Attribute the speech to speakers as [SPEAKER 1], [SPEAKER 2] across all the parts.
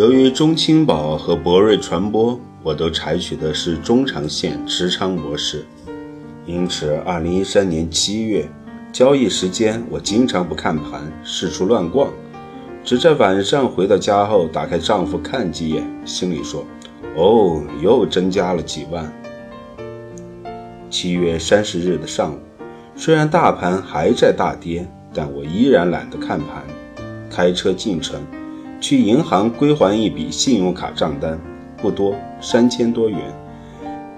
[SPEAKER 1] 由于中青宝和博瑞传播，我都采取的是中长线持仓模式，因此，二零一三年七月交易时间，我经常不看盘，四处乱逛。只在晚上回到家后，打开账户看几眼，心里说：“哦，又增加了几万。”七月三十日的上午，虽然大盘还在大跌，但我依然懒得看盘，开车进城，去银行归还一笔信用卡账单，不多，三千多元。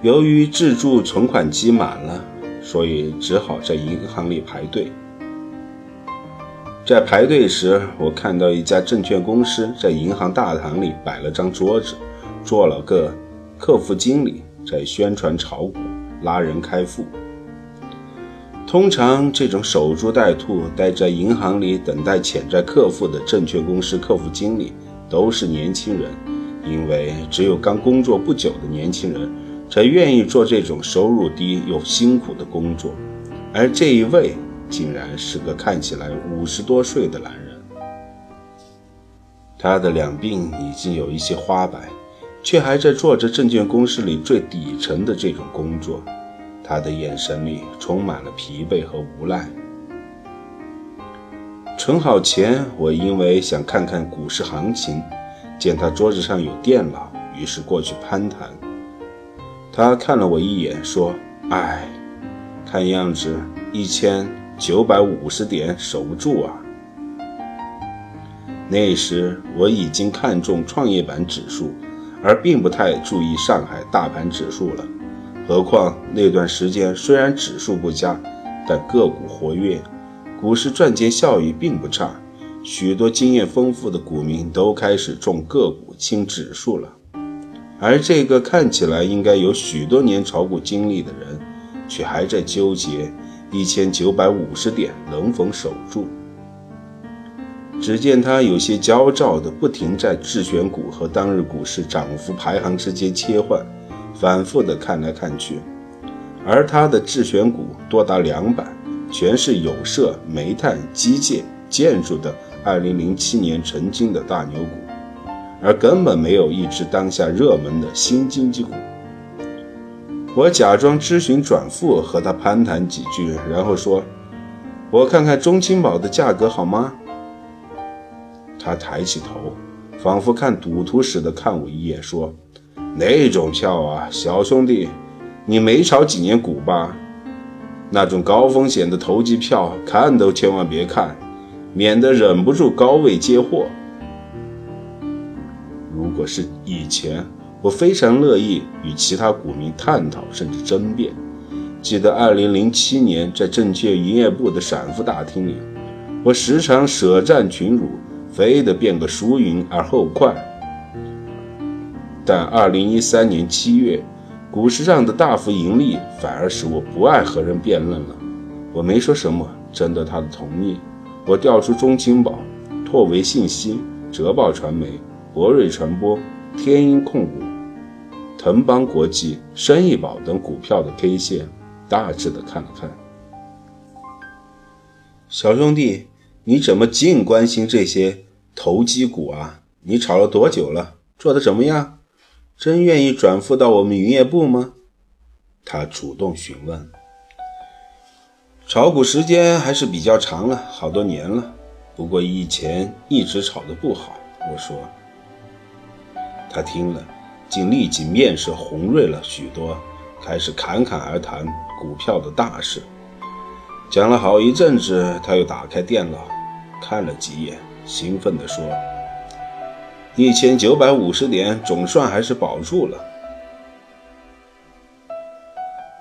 [SPEAKER 1] 由于自助存款机满了，所以只好在银行里排队。在排队时，我看到一家证券公司在银行大堂里摆了张桌子，坐了个客服经理在宣传炒股、拉人开户。通常这种守株待兔、待在银行里等待潜在客户的证券公司客服经理都是年轻人，因为只有刚工作不久的年轻人才愿意做这种收入低又辛苦的工作，而这一位。竟然是个看起来五十多岁的男人，他的两鬓已经有一些花白，却还在做着证券公司里最底层的这种工作。他的眼神里充满了疲惫和无奈。存好钱，我因为想看看股市行情，见他桌子上有电脑，于是过去攀谈。他看了我一眼，说：“哎，看样子一千。”九百五十点守不住啊！那时我已经看中创业板指数，而并不太注意上海大盘指数了。何况那段时间虽然指数不佳，但个股活跃，股市赚钱效益并不差。许多经验丰富的股民都开始重个股轻指数了，而这个看起来应该有许多年炒股经历的人，却还在纠结。一千九百五十点能否守住？只见他有些焦躁的不停在自选股和当日股市涨幅排行之间切换，反复的看来看去。而他的自选股多达两百，全是有色、煤炭、机械、建筑的二零零七年曾经的大牛股，而根本没有一只当下热门的新经济股。我假装咨询转付，和他攀谈几句，然后说：“我看看中青宝的价格好吗？”他抬起头，仿佛看赌徒似的看我一眼，说：“那种票啊，小兄弟，你没炒几年股吧？那种高风险的投机票，看都千万别看，免得忍不住高位接货。如果是以前……”我非常乐意与其他股民探讨，甚至争辩。记得2007年在证券营业部的散户大厅里，我时常舍战群儒，非得辩个输赢而后快。但2013年7月，股市上的大幅盈利反而使我不爱和人辩论了。我没说什么，征得他的同意。我调出中青宝、拓维信息、浙报传媒、博瑞传播、天鹰控股。腾邦国际、生意宝等股票的 K 线，大致的看了看。小兄弟，你怎么净关心这些投机股啊？你炒了多久了？做的怎么样？真愿意转付到我们营业部吗？他主动询问。炒股时间还是比较长了，好多年了。不过以前一直炒的不好。我说。他听了。竟立即面色红润了许多，开始侃侃而谈股票的大事。讲了好一阵子，他又打开电脑看了几眼，兴奋地说：“一千九百五十点，总算还是保住了。”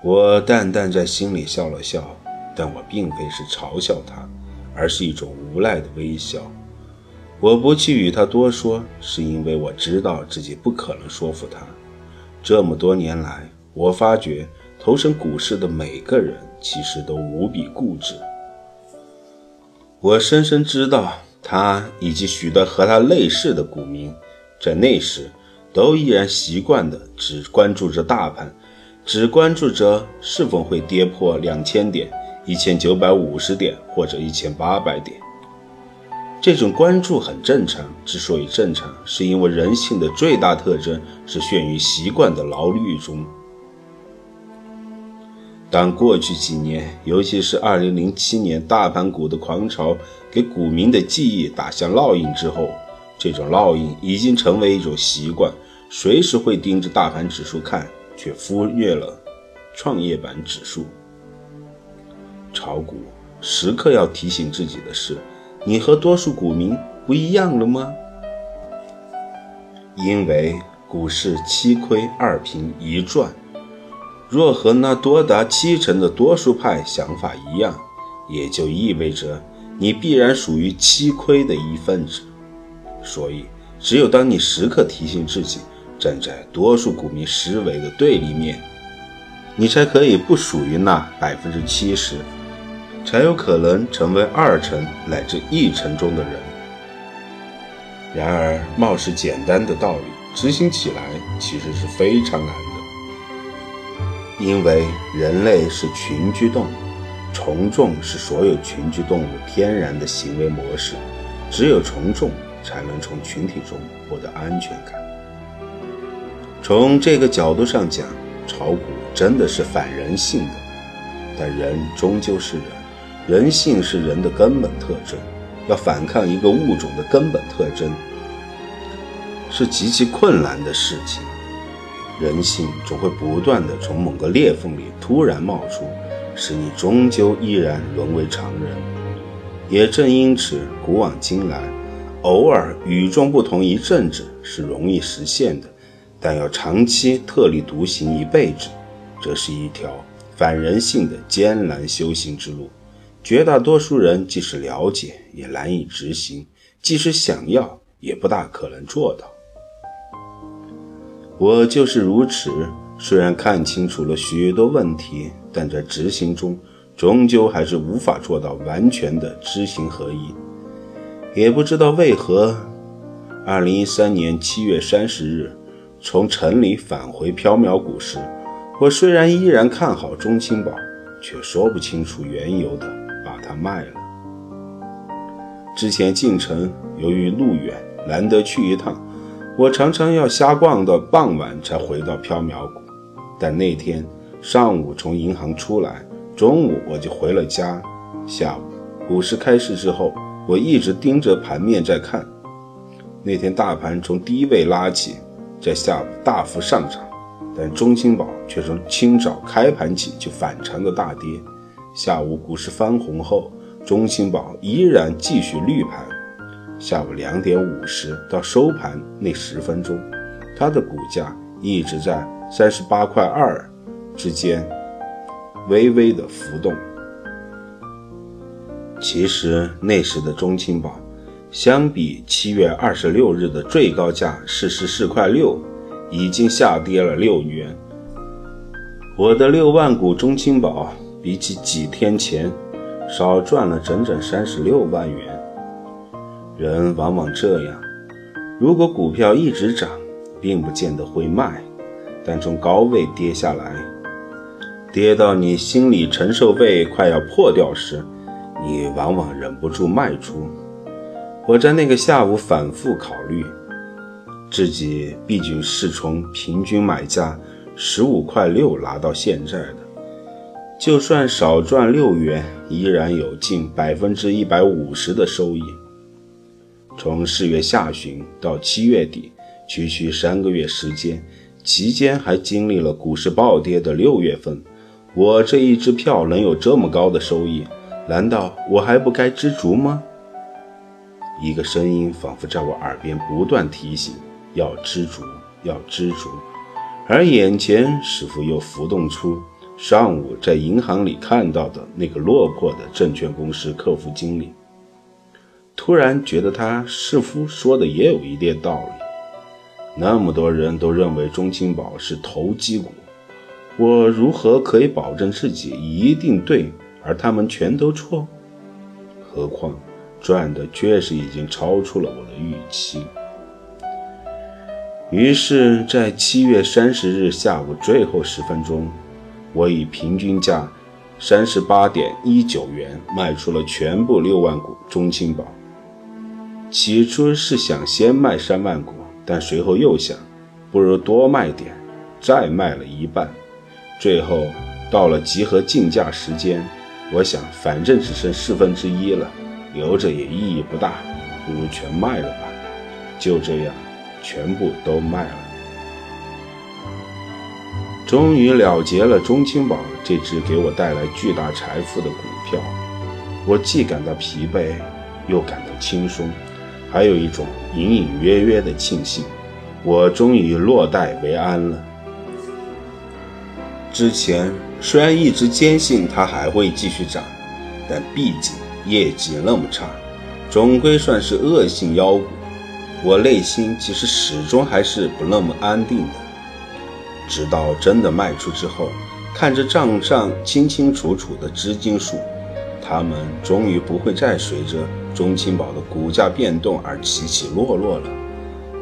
[SPEAKER 1] 我淡淡在心里笑了笑，但我并非是嘲笑他，而是一种无奈的微笑。我不去与他多说，是因为我知道自己不可能说服他。这么多年来，我发觉投身股市的每个人其实都无比固执。我深深知道，他以及许多和他类似的股民，在那时，都依然习惯的只关注着大盘，只关注着是否会跌破两千点、一千九百五十点或者一千八百点。这种关注很正常，之所以正常，是因为人性的最大特征是陷于习惯的牢狱中。当过去几年，尤其是2007年大盘股的狂潮给股民的记忆打下烙印之后，这种烙印已经成为一种习惯，随时会盯着大盘指数看，却忽略了创业板指数。炒股时刻要提醒自己的是。你和多数股民不一样了吗？因为股市七亏二平一赚，若和那多达七成的多数派想法一样，也就意味着你必然属于七亏的一份子。所以，只有当你时刻提醒自己站在多数股民思维的对立面，你才可以不属于那百分之七十。才有可能成为二成乃至一成中的人。然而，貌似简单的道理，执行起来其实是非常难的。因为人类是群居动物，从众是所有群居动物天然的行为模式，只有从众才能从群体中获得安全感。从这个角度上讲，炒股真的是反人性的，但人终究是人。人性是人的根本特征，要反抗一个物种的根本特征，是极其困难的事情。人性总会不断的从某个裂缝里突然冒出，使你终究依然沦为常人。也正因此，古往今来，偶尔与众不同一阵子是容易实现的，但要长期特立独行一辈子，这是一条反人性的艰难修行之路。绝大多数人即使了解，也难以执行；即使想要，也不大可能做到。我就是如此。虽然看清楚了许多问题，但在执行中，终究还是无法做到完全的知行合一。也不知道为何，二零一三年七月三十日，从城里返回缥缈谷时，我虽然依然看好中青宝，却说不清楚缘由的。他卖了。之前进城，由于路远，难得去一趟，我常常要瞎逛到傍晚才回到缥缈谷。但那天上午从银行出来，中午我就回了家。下午股市开市之后，我一直盯着盘面在看。那天大盘从低位拉起，在下午大幅上涨，但中青宝却从清早开盘起就反常的大跌。下午股市翻红后，中青宝依然继续绿盘。下午两点五十到收盘那十分钟，它的股价一直在三十八块二之间微微的浮动。其实那时的中青宝，相比七月二十六日的最高价四十四块六，已经下跌了六元。我的六万股中青宝。比起几天前，少赚了整整三十六万元。人往往这样，如果股票一直涨，并不见得会卖；但从高位跌下来，跌到你心理承受位快要破掉时，你往往忍不住卖出。我在那个下午反复考虑，自己毕竟是从平均买价十五块六拿到现在的。就算少赚六元，依然有近百分之一百五十的收益。从四月下旬到七月底，区区三个月时间，期间还经历了股市暴跌的六月份，我这一支票能有这么高的收益，难道我还不该知足吗？一个声音仿佛在我耳边不断提醒：要知足，要知足。而眼前似乎又浮动出。上午在银行里看到的那个落魄的证券公司客服经理，突然觉得他似乎说的也有一点道理。那么多人都认为中青宝是投机股，我如何可以保证自己一定对，而他们全都错？何况赚的确实已经超出了我的预期。于是，在七月三十日下午最后十分钟，我以平均价三十八点一九元卖出了全部六万股中青宝。起初是想先卖山万股，但随后又想，不如多卖点，再卖了一半。最后到了集合竞价时间，我想反正只剩四分之一了，留着也意义不大，不如全卖了吧。就这样，全部都卖了。终于了结了中青宝这只给我带来巨大财富的股票，我既感到疲惫，又感到轻松。还有一种隐隐约约的庆幸，我终于落袋为安了。之前虽然一直坚信它还会继续涨，但毕竟业绩那么差，总归算是恶性妖股。我内心其实始终还是不那么安定的。直到真的卖出之后，看着账上清清楚楚的资金数，他们终于不会再随着。中青宝的股价变动而起起落落了，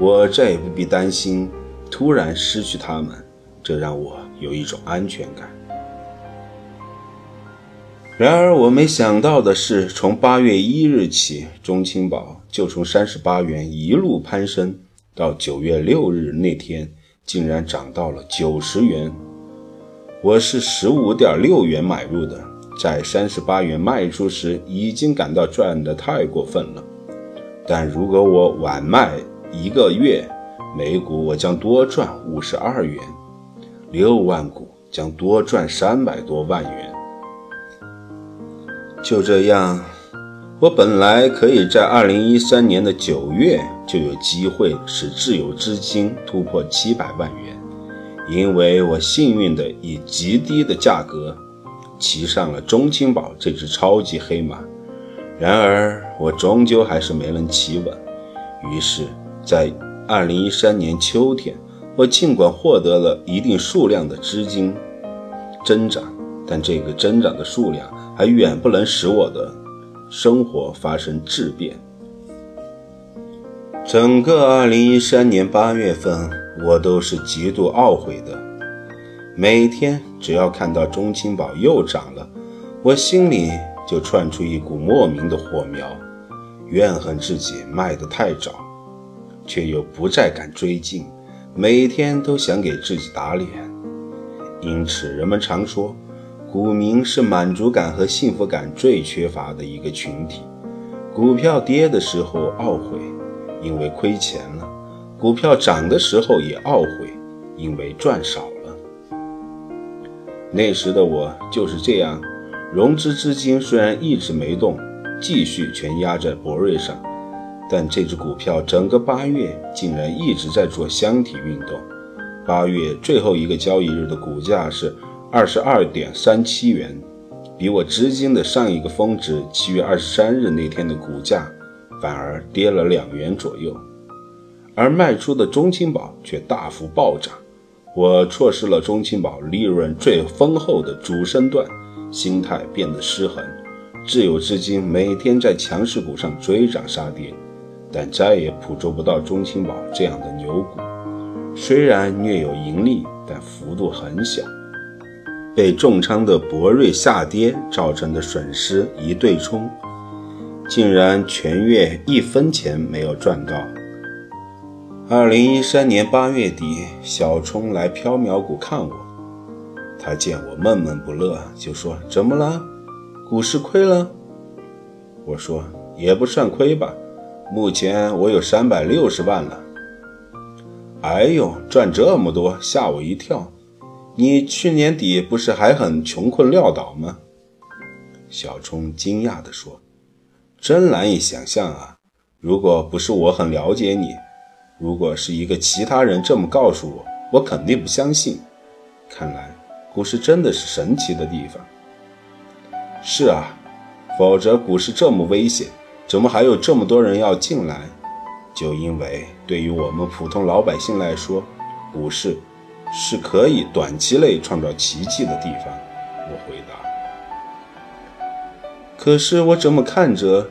[SPEAKER 1] 我再也不必担心突然失去他们，这让我有一种安全感。然而，我没想到的是，从八月一日起，中青宝就从三十八元一路攀升，到九月六日那天，竟然涨到了九十元。我是十五点六元买入的。在三十八元卖出时，已经感到赚得太过分了。但如果我晚卖一个月，每股我将多赚五十二元，六万股将多赚三百多万元。就这样，我本来可以在二零一三年的九月就有机会使自有资金突破七百万元，因为我幸运的以极低的价格。骑上了中青宝这只超级黑马，然而我终究还是没能骑稳。于是，在二零一三年秋天，我尽管获得了一定数量的资金增长，但这个增长的数量还远不能使我的生活发生质变。整个二零一三年八月份，我都是极度懊悔的。每天只要看到中青宝又涨了，我心里就窜出一股莫名的火苗，怨恨自己卖得太早，却又不再敢追进，每天都想给自己打脸。因此，人们常说，股民是满足感和幸福感最缺乏的一个群体。股票跌的时候懊悔，因为亏钱了；股票涨的时候也懊悔，因为赚少了。那时的我就是这样，融资资金虽然一直没动，继续全压在博瑞上，但这只股票整个八月竟然一直在做箱体运动。八月最后一个交易日的股价是二十二点三七元，比我资金的上一个峰值七月二十三日那天的股价反而跌了两元左右，而卖出的中青宝却大幅暴涨。我错失了中青宝利润最丰厚的主升段，心态变得失衡，自有资金每天在强势股上追涨杀跌，但再也捕捉不到中青宝这样的牛股。虽然略有盈利，但幅度很小。被重仓的博瑞下跌造成的损失一对冲，竟然全月一分钱没有赚到。二零一三年八月底，小冲来缥缈谷看我。他见我闷闷不乐，就说：“怎么了？股市亏了？”我说：“也不算亏吧，目前我有三百六十万了。”哎呦，赚这么多，吓我一跳！你去年底不是还很穷困潦倒吗？小冲惊讶地说：“真难以想象啊！如果不是我很了解你。”如果是一个其他人这么告诉我，我肯定不相信。看来股市真的是神奇的地方。是啊，否则股市这么危险，怎么还有这么多人要进来？就因为对于我们普通老百姓来说，股市是可以短期内创造奇迹的地方。我回答。可是我怎么看着？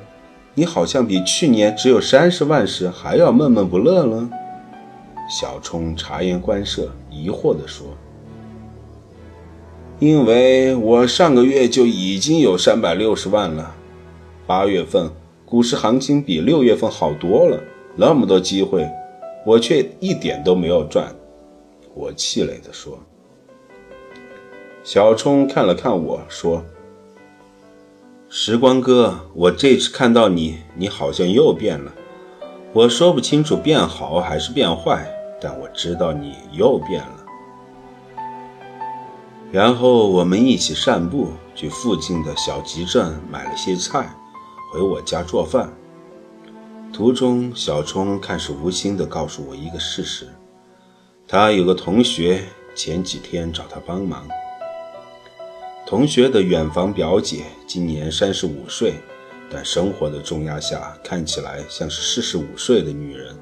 [SPEAKER 1] 你好像比去年只有三十万时还要闷闷不乐了。小冲察言观色，疑惑地说：“因为我上个月就已经有三百六十万了。八月份股市行情比六月份好多了，那么多机会，我却一点都没有赚。”我气馁地说。小冲看了看我说：“时光哥，我这次看到你，你好像又变了。我说不清楚变好还是变坏。”但我知道你又变了。然后我们一起散步，去附近的小集镇买了些菜，回我家做饭。途中，小冲看似无心地告诉我一个事实：他有个同学前几天找他帮忙。同学的远房表姐今年三十五岁，但生活的重压下，看起来像是四十五岁的女人。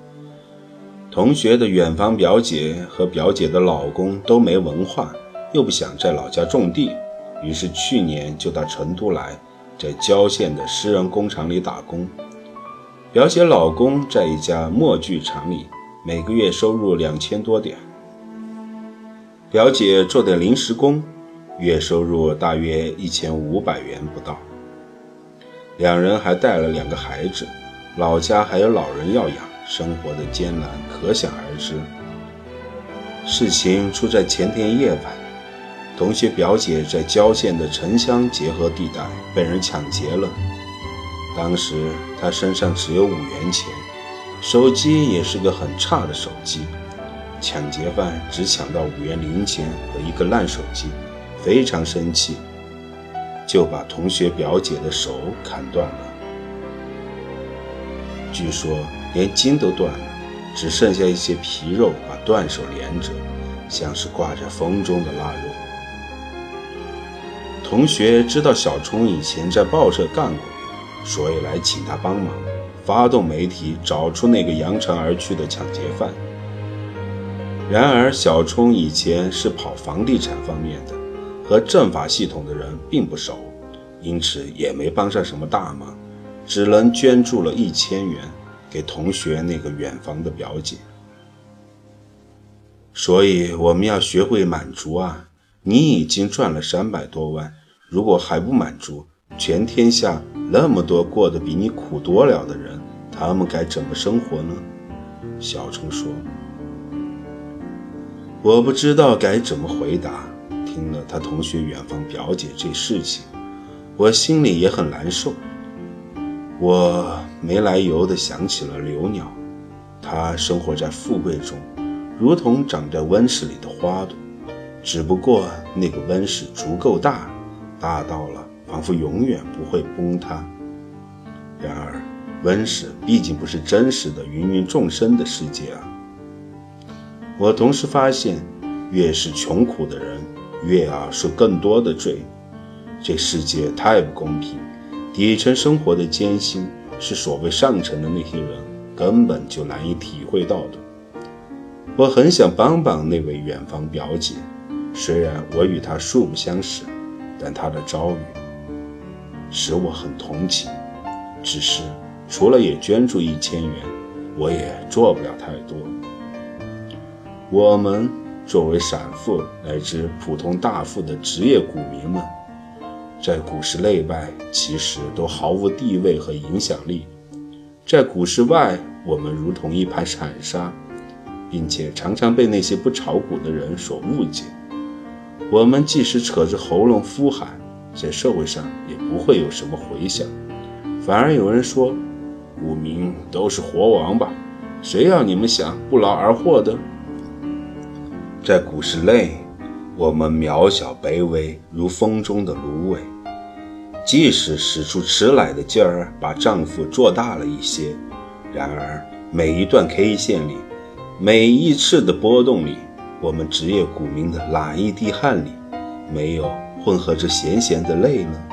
[SPEAKER 1] 同学的远房表姐和表姐的老公都没文化，又不想在老家种地，于是去年就到成都来，在郊县的私人工厂里打工。表姐老公在一家墨具厂里，每个月收入两千多点。表姐做点临时工，月收入大约一千五百元不到。两人还带了两个孩子，老家还有老人要养。生活的艰难可想而知。事情出在前天夜晚，同学表姐在郊县的城乡结合地带被人抢劫了。当时她身上只有五元钱，手机也是个很差的手机。抢劫犯只抢到五元零钱和一个烂手机，非常生气，就把同学表姐的手砍断了。据说。连筋都断了，只剩下一些皮肉把断手连着，像是挂着风中的腊肉。同学知道小冲以前在报社干过，所以来请他帮忙，发动媒体找出那个扬长而去的抢劫犯。然而，小冲以前是跑房地产方面的，和政法系统的人并不熟，因此也没帮上什么大忙，只能捐助了一千元。给同学那个远房的表姐，所以我们要学会满足啊！你已经赚了三百多万，如果还不满足，全天下那么多过得比你苦多了的人，他们该怎么生活呢？小冲说：“我不知道该怎么回答。”听了他同学远方表姐这事情，我心里也很难受。我没来由地想起了刘鸟，它生活在富贵中，如同长在温室里的花朵，只不过那个温室足够大，大到了仿佛永远不会崩塌。然而，温室毕竟不是真实的芸芸众生的世界啊！我同时发现，越是穷苦的人，越要受更多的罪。这世界太不公平。底层生活的艰辛是所谓上层的那些人根本就难以体会到的。我很想帮帮那位远方表姐，虽然我与她素不相识，但她的遭遇使我很同情。只是除了也捐助一千元，我也做不了太多。我们作为散户乃至普通大富的职业股民们。在股市内外，其实都毫无地位和影响力。在股市外，我们如同一盘散沙，并且常常被那些不炒股的人所误解。我们即使扯着喉咙呼喊，在社会上也不会有什么回响，反而有人说：“股民都是活王八，谁要你们想不劳而获的？”在股市内。我们渺小卑微，如风中的芦苇。即使使出吃奶的劲儿，把丈夫做大了一些，然而每一段 K 线里，每一次的波动里，我们职业股民的哪一滴汗里，没有混合着咸咸的泪呢？